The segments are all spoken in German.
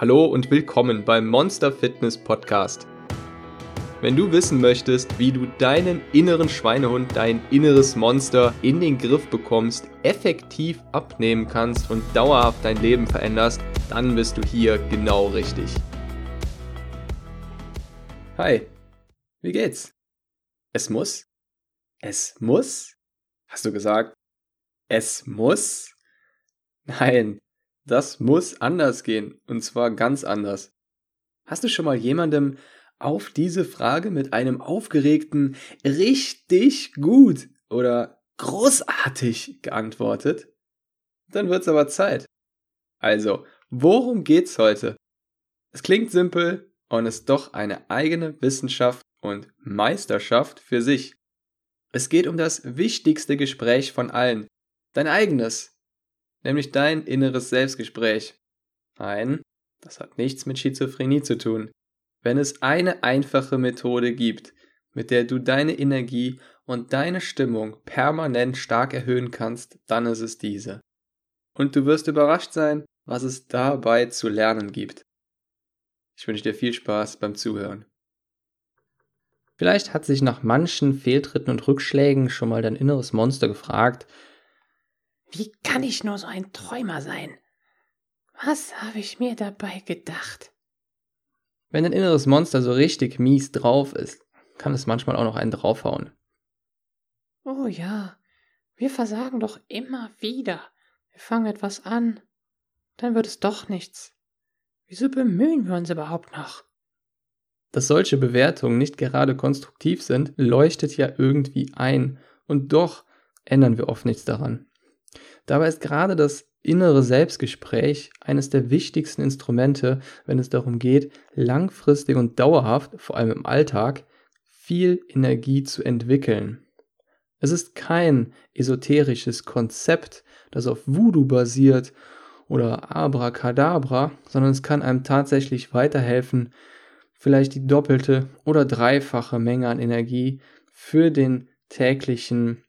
Hallo und willkommen beim Monster Fitness Podcast. Wenn du wissen möchtest, wie du deinen inneren Schweinehund, dein inneres Monster in den Griff bekommst, effektiv abnehmen kannst und dauerhaft dein Leben veränderst, dann bist du hier genau richtig. Hi, wie geht's? Es muss? Es muss? Hast du gesagt? Es muss? Nein, das muss anders gehen, und zwar ganz anders. Hast du schon mal jemandem auf diese Frage mit einem aufgeregten richtig gut oder großartig geantwortet? Dann wird's aber Zeit. Also, worum geht's heute? Es klingt simpel und ist doch eine eigene Wissenschaft und Meisterschaft für sich. Es geht um das wichtigste Gespräch von allen, dein eigenes, nämlich dein inneres Selbstgespräch. Nein, das hat nichts mit Schizophrenie zu tun. Wenn es eine einfache Methode gibt, mit der du deine Energie und deine Stimmung permanent stark erhöhen kannst, dann ist es diese. Und du wirst überrascht sein, was es dabei zu lernen gibt. Ich wünsche dir viel Spaß beim Zuhören. Vielleicht hat sich nach manchen Fehltritten und Rückschlägen schon mal dein inneres Monster gefragt, wie kann ich nur so ein Träumer sein? Was habe ich mir dabei gedacht? Wenn ein inneres Monster so richtig mies drauf ist, kann es manchmal auch noch einen draufhauen. Oh ja, wir versagen doch immer wieder. Wir fangen etwas an, dann wird es doch nichts. Wieso bemühen wir uns überhaupt noch? Dass solche Bewertungen nicht gerade konstruktiv sind, leuchtet ja irgendwie ein, und doch ändern wir oft nichts daran. Dabei ist gerade das innere Selbstgespräch eines der wichtigsten Instrumente, wenn es darum geht, langfristig und dauerhaft, vor allem im Alltag, viel Energie zu entwickeln. Es ist kein esoterisches Konzept, das auf Voodoo basiert oder Abracadabra, sondern es kann einem tatsächlich weiterhelfen, vielleicht die doppelte oder dreifache Menge an Energie für den täglichen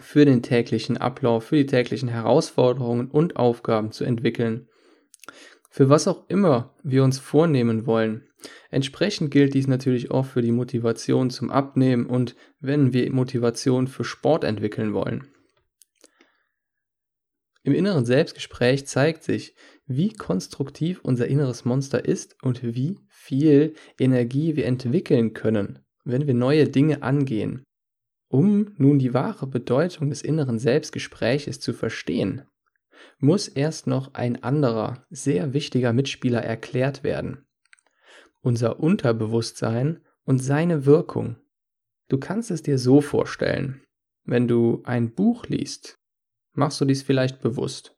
für den täglichen Ablauf, für die täglichen Herausforderungen und Aufgaben zu entwickeln. Für was auch immer wir uns vornehmen wollen. Entsprechend gilt dies natürlich auch für die Motivation zum Abnehmen und wenn wir Motivation für Sport entwickeln wollen. Im inneren Selbstgespräch zeigt sich, wie konstruktiv unser inneres Monster ist und wie viel Energie wir entwickeln können, wenn wir neue Dinge angehen. Um nun die wahre Bedeutung des inneren Selbstgespräches zu verstehen, muss erst noch ein anderer, sehr wichtiger Mitspieler erklärt werden. Unser Unterbewusstsein und seine Wirkung. Du kannst es dir so vorstellen. Wenn du ein Buch liest, machst du dies vielleicht bewusst.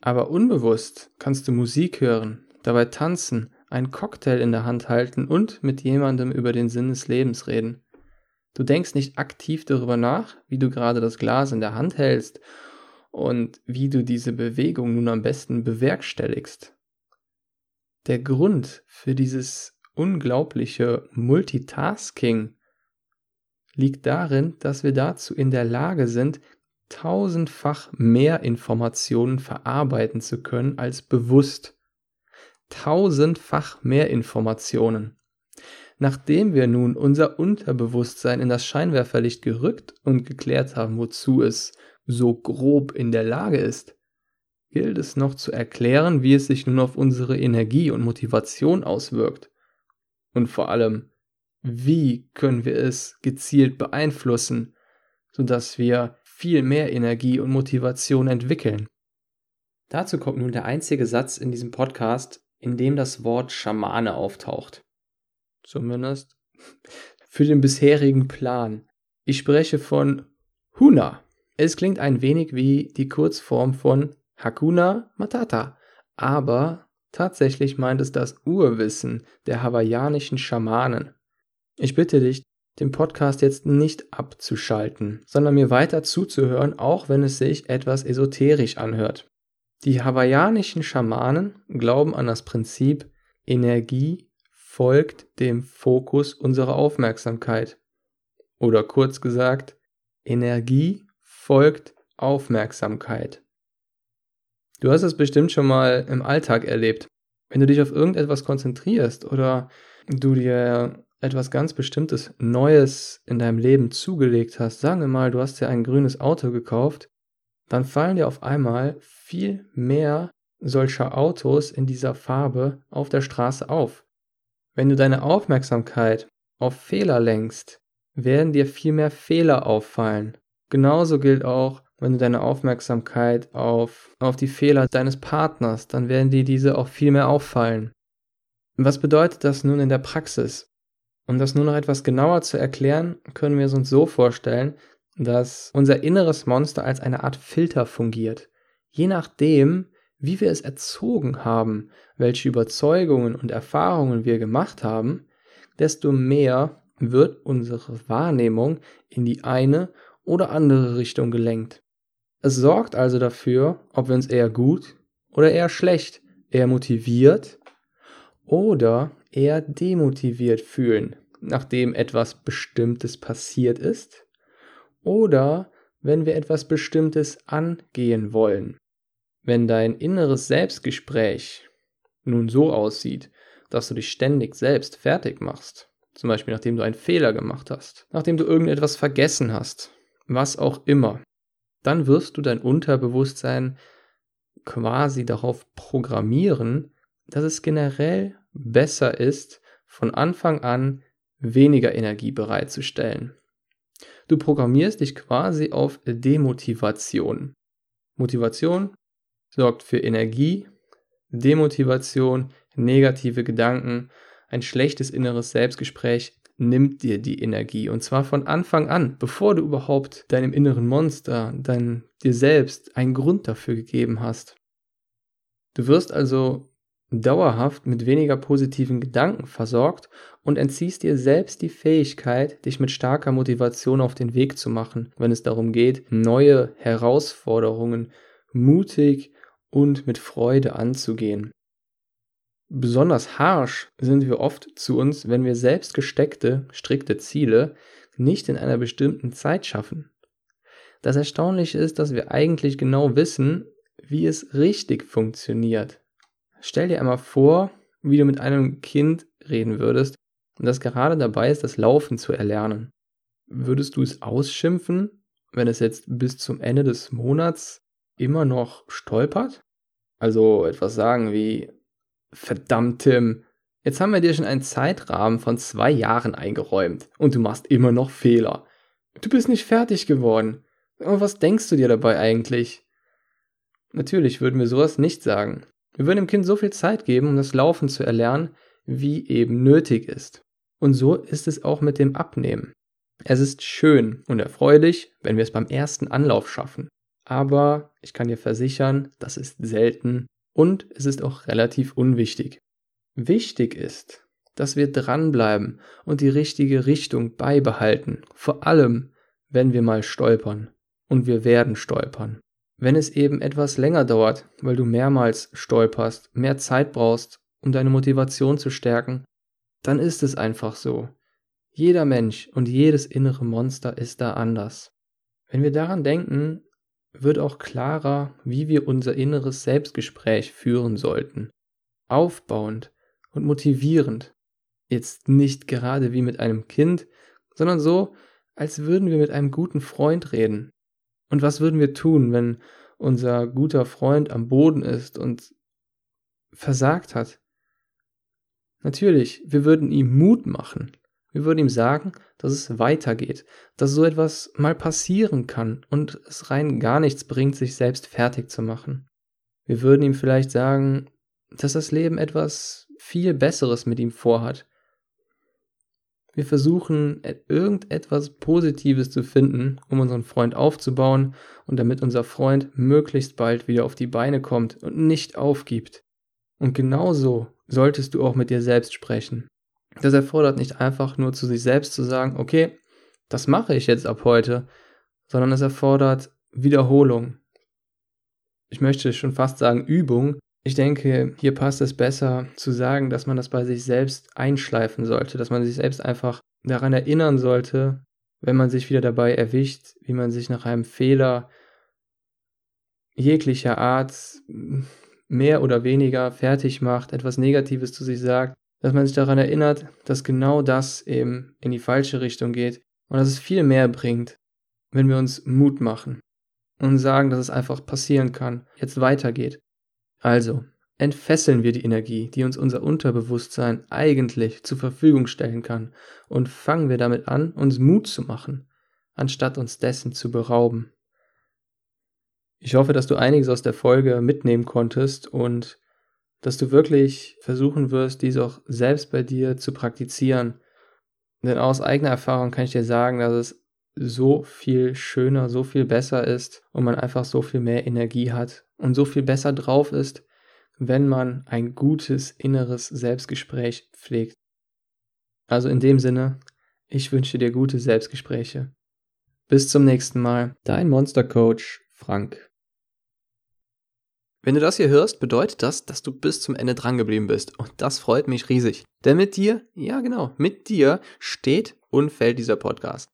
Aber unbewusst kannst du Musik hören, dabei tanzen, einen Cocktail in der Hand halten und mit jemandem über den Sinn des Lebens reden. Du denkst nicht aktiv darüber nach, wie du gerade das Glas in der Hand hältst und wie du diese Bewegung nun am besten bewerkstelligst. Der Grund für dieses unglaubliche Multitasking liegt darin, dass wir dazu in der Lage sind, tausendfach mehr Informationen verarbeiten zu können als bewusst. Tausendfach mehr Informationen. Nachdem wir nun unser Unterbewusstsein in das Scheinwerferlicht gerückt und geklärt haben, wozu es so grob in der Lage ist, gilt es noch zu erklären, wie es sich nun auf unsere Energie und Motivation auswirkt. Und vor allem, wie können wir es gezielt beeinflussen, sodass wir viel mehr Energie und Motivation entwickeln. Dazu kommt nun der einzige Satz in diesem Podcast, in dem das Wort Schamane auftaucht zumindest, für den bisherigen Plan. Ich spreche von Huna. Es klingt ein wenig wie die Kurzform von Hakuna Matata, aber tatsächlich meint es das Urwissen der hawaiianischen Schamanen. Ich bitte dich, den Podcast jetzt nicht abzuschalten, sondern mir weiter zuzuhören, auch wenn es sich etwas esoterisch anhört. Die hawaiianischen Schamanen glauben an das Prinzip Energie folgt dem Fokus unserer Aufmerksamkeit. Oder kurz gesagt, Energie folgt Aufmerksamkeit. Du hast es bestimmt schon mal im Alltag erlebt. Wenn du dich auf irgendetwas konzentrierst oder du dir etwas ganz Bestimmtes Neues in deinem Leben zugelegt hast, sagen wir mal, du hast dir ein grünes Auto gekauft, dann fallen dir auf einmal viel mehr solcher Autos in dieser Farbe auf der Straße auf. Wenn du deine Aufmerksamkeit auf Fehler lenkst, werden dir viel mehr Fehler auffallen. Genauso gilt auch, wenn du deine Aufmerksamkeit auf, auf die Fehler deines Partners, dann werden dir diese auch viel mehr auffallen. Was bedeutet das nun in der Praxis? Um das nur noch etwas genauer zu erklären, können wir es uns so vorstellen, dass unser inneres Monster als eine Art Filter fungiert. Je nachdem, wie wir es erzogen haben, welche Überzeugungen und Erfahrungen wir gemacht haben, desto mehr wird unsere Wahrnehmung in die eine oder andere Richtung gelenkt. Es sorgt also dafür, ob wir uns eher gut oder eher schlecht, eher motiviert oder eher demotiviert fühlen, nachdem etwas Bestimmtes passiert ist oder wenn wir etwas Bestimmtes angehen wollen. Wenn dein inneres Selbstgespräch nun so aussieht, dass du dich ständig selbst fertig machst, zum Beispiel nachdem du einen Fehler gemacht hast, nachdem du irgendetwas vergessen hast, was auch immer, dann wirst du dein Unterbewusstsein quasi darauf programmieren, dass es generell besser ist, von Anfang an weniger Energie bereitzustellen. Du programmierst dich quasi auf Demotivation. Motivation sorgt für Energie, Demotivation, negative Gedanken, ein schlechtes inneres Selbstgespräch nimmt dir die Energie. Und zwar von Anfang an, bevor du überhaupt deinem inneren Monster, dein, dir selbst einen Grund dafür gegeben hast. Du wirst also dauerhaft mit weniger positiven Gedanken versorgt und entziehst dir selbst die Fähigkeit, dich mit starker Motivation auf den Weg zu machen, wenn es darum geht, neue Herausforderungen mutig und mit Freude anzugehen. Besonders harsh sind wir oft zu uns, wenn wir selbst gesteckte, strikte Ziele nicht in einer bestimmten Zeit schaffen. Das Erstaunliche ist, dass wir eigentlich genau wissen, wie es richtig funktioniert. Stell dir einmal vor, wie du mit einem Kind reden würdest und das gerade dabei ist, das Laufen zu erlernen. Würdest du es ausschimpfen, wenn es jetzt bis zum Ende des Monats immer noch stolpert? Also etwas sagen wie, Verdammt, Tim. Jetzt haben wir dir schon einen Zeitrahmen von zwei Jahren eingeräumt und du machst immer noch Fehler. Du bist nicht fertig geworden. Aber was denkst du dir dabei eigentlich? Natürlich würden wir sowas nicht sagen. Wir würden dem Kind so viel Zeit geben, um das Laufen zu erlernen, wie eben nötig ist. Und so ist es auch mit dem Abnehmen. Es ist schön und erfreulich, wenn wir es beim ersten Anlauf schaffen. Aber ich kann dir versichern, das ist selten und es ist auch relativ unwichtig. Wichtig ist, dass wir dranbleiben und die richtige Richtung beibehalten, vor allem wenn wir mal stolpern. Und wir werden stolpern. Wenn es eben etwas länger dauert, weil du mehrmals stolperst, mehr Zeit brauchst, um deine Motivation zu stärken, dann ist es einfach so. Jeder Mensch und jedes innere Monster ist da anders. Wenn wir daran denken, wird auch klarer, wie wir unser inneres Selbstgespräch führen sollten. Aufbauend und motivierend. Jetzt nicht gerade wie mit einem Kind, sondern so, als würden wir mit einem guten Freund reden. Und was würden wir tun, wenn unser guter Freund am Boden ist und versagt hat? Natürlich, wir würden ihm Mut machen. Wir würden ihm sagen, dass es weitergeht, dass so etwas mal passieren kann und es rein gar nichts bringt, sich selbst fertig zu machen. Wir würden ihm vielleicht sagen, dass das Leben etwas viel Besseres mit ihm vorhat. Wir versuchen irgendetwas Positives zu finden, um unseren Freund aufzubauen und damit unser Freund möglichst bald wieder auf die Beine kommt und nicht aufgibt. Und genauso solltest du auch mit dir selbst sprechen. Das erfordert nicht einfach nur zu sich selbst zu sagen, okay, das mache ich jetzt ab heute, sondern es erfordert Wiederholung. Ich möchte schon fast sagen Übung. Ich denke, hier passt es besser zu sagen, dass man das bei sich selbst einschleifen sollte, dass man sich selbst einfach daran erinnern sollte, wenn man sich wieder dabei erwischt, wie man sich nach einem Fehler jeglicher Art mehr oder weniger fertig macht, etwas Negatives zu sich sagt, dass man sich daran erinnert, dass genau das eben in die falsche Richtung geht und dass es viel mehr bringt, wenn wir uns Mut machen und sagen, dass es einfach passieren kann, jetzt weitergeht. Also, entfesseln wir die Energie, die uns unser Unterbewusstsein eigentlich zur Verfügung stellen kann, und fangen wir damit an, uns Mut zu machen, anstatt uns dessen zu berauben. Ich hoffe, dass du einiges aus der Folge mitnehmen konntest und dass du wirklich versuchen wirst, dies auch selbst bei dir zu praktizieren. Denn aus eigener Erfahrung kann ich dir sagen, dass es so viel schöner, so viel besser ist und man einfach so viel mehr Energie hat und so viel besser drauf ist, wenn man ein gutes inneres Selbstgespräch pflegt. Also in dem Sinne, ich wünsche dir gute Selbstgespräche. Bis zum nächsten Mal, dein Monster Coach Frank. Wenn du das hier hörst, bedeutet das, dass du bis zum Ende drangeblieben bist. Und das freut mich riesig. Denn mit dir, ja genau, mit dir steht und fällt dieser Podcast.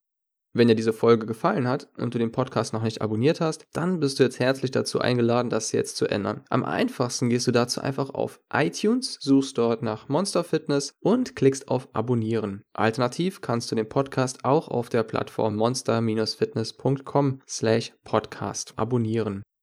Wenn dir diese Folge gefallen hat und du den Podcast noch nicht abonniert hast, dann bist du jetzt herzlich dazu eingeladen, das jetzt zu ändern. Am einfachsten gehst du dazu einfach auf iTunes, suchst dort nach Monster Fitness und klickst auf Abonnieren. Alternativ kannst du den Podcast auch auf der Plattform monster-fitness.com slash podcast abonnieren.